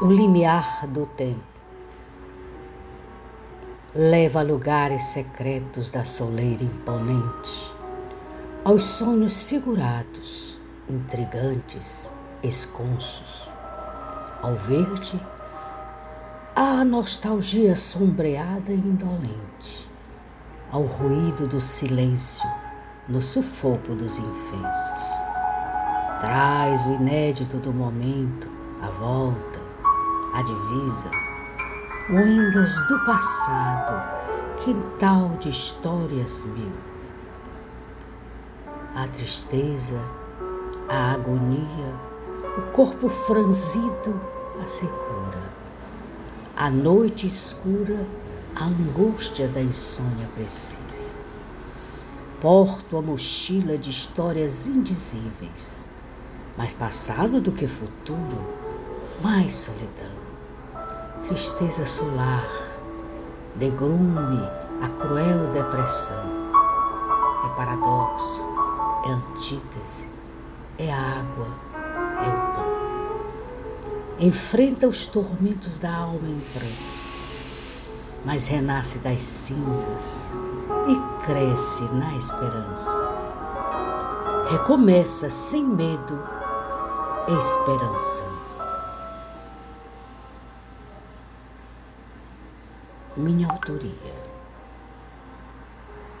o limiar do tempo. Leva a lugares secretos da soleira imponente, aos sonhos figurados, intrigantes, esconsos, ao verde, à nostalgia sombreada e indolente, ao ruído do silêncio no sufoco dos infensos. Traz o inédito do momento, a volta, a divisa, moendas do passado, quintal de histórias mil. A tristeza, a agonia, o corpo franzido, a secura. A noite escura, a angústia da insônia precisa. Porto a mochila de histórias indizíveis, mais passado do que futuro, mais solidão, tristeza solar, degrume a cruel depressão. É paradoxo, é antítese, é água, é o pão. Enfrenta os tormentos da alma em pranto, mas renasce das cinzas e cresce na esperança. Recomeça sem medo, esperançando. Minha autoria.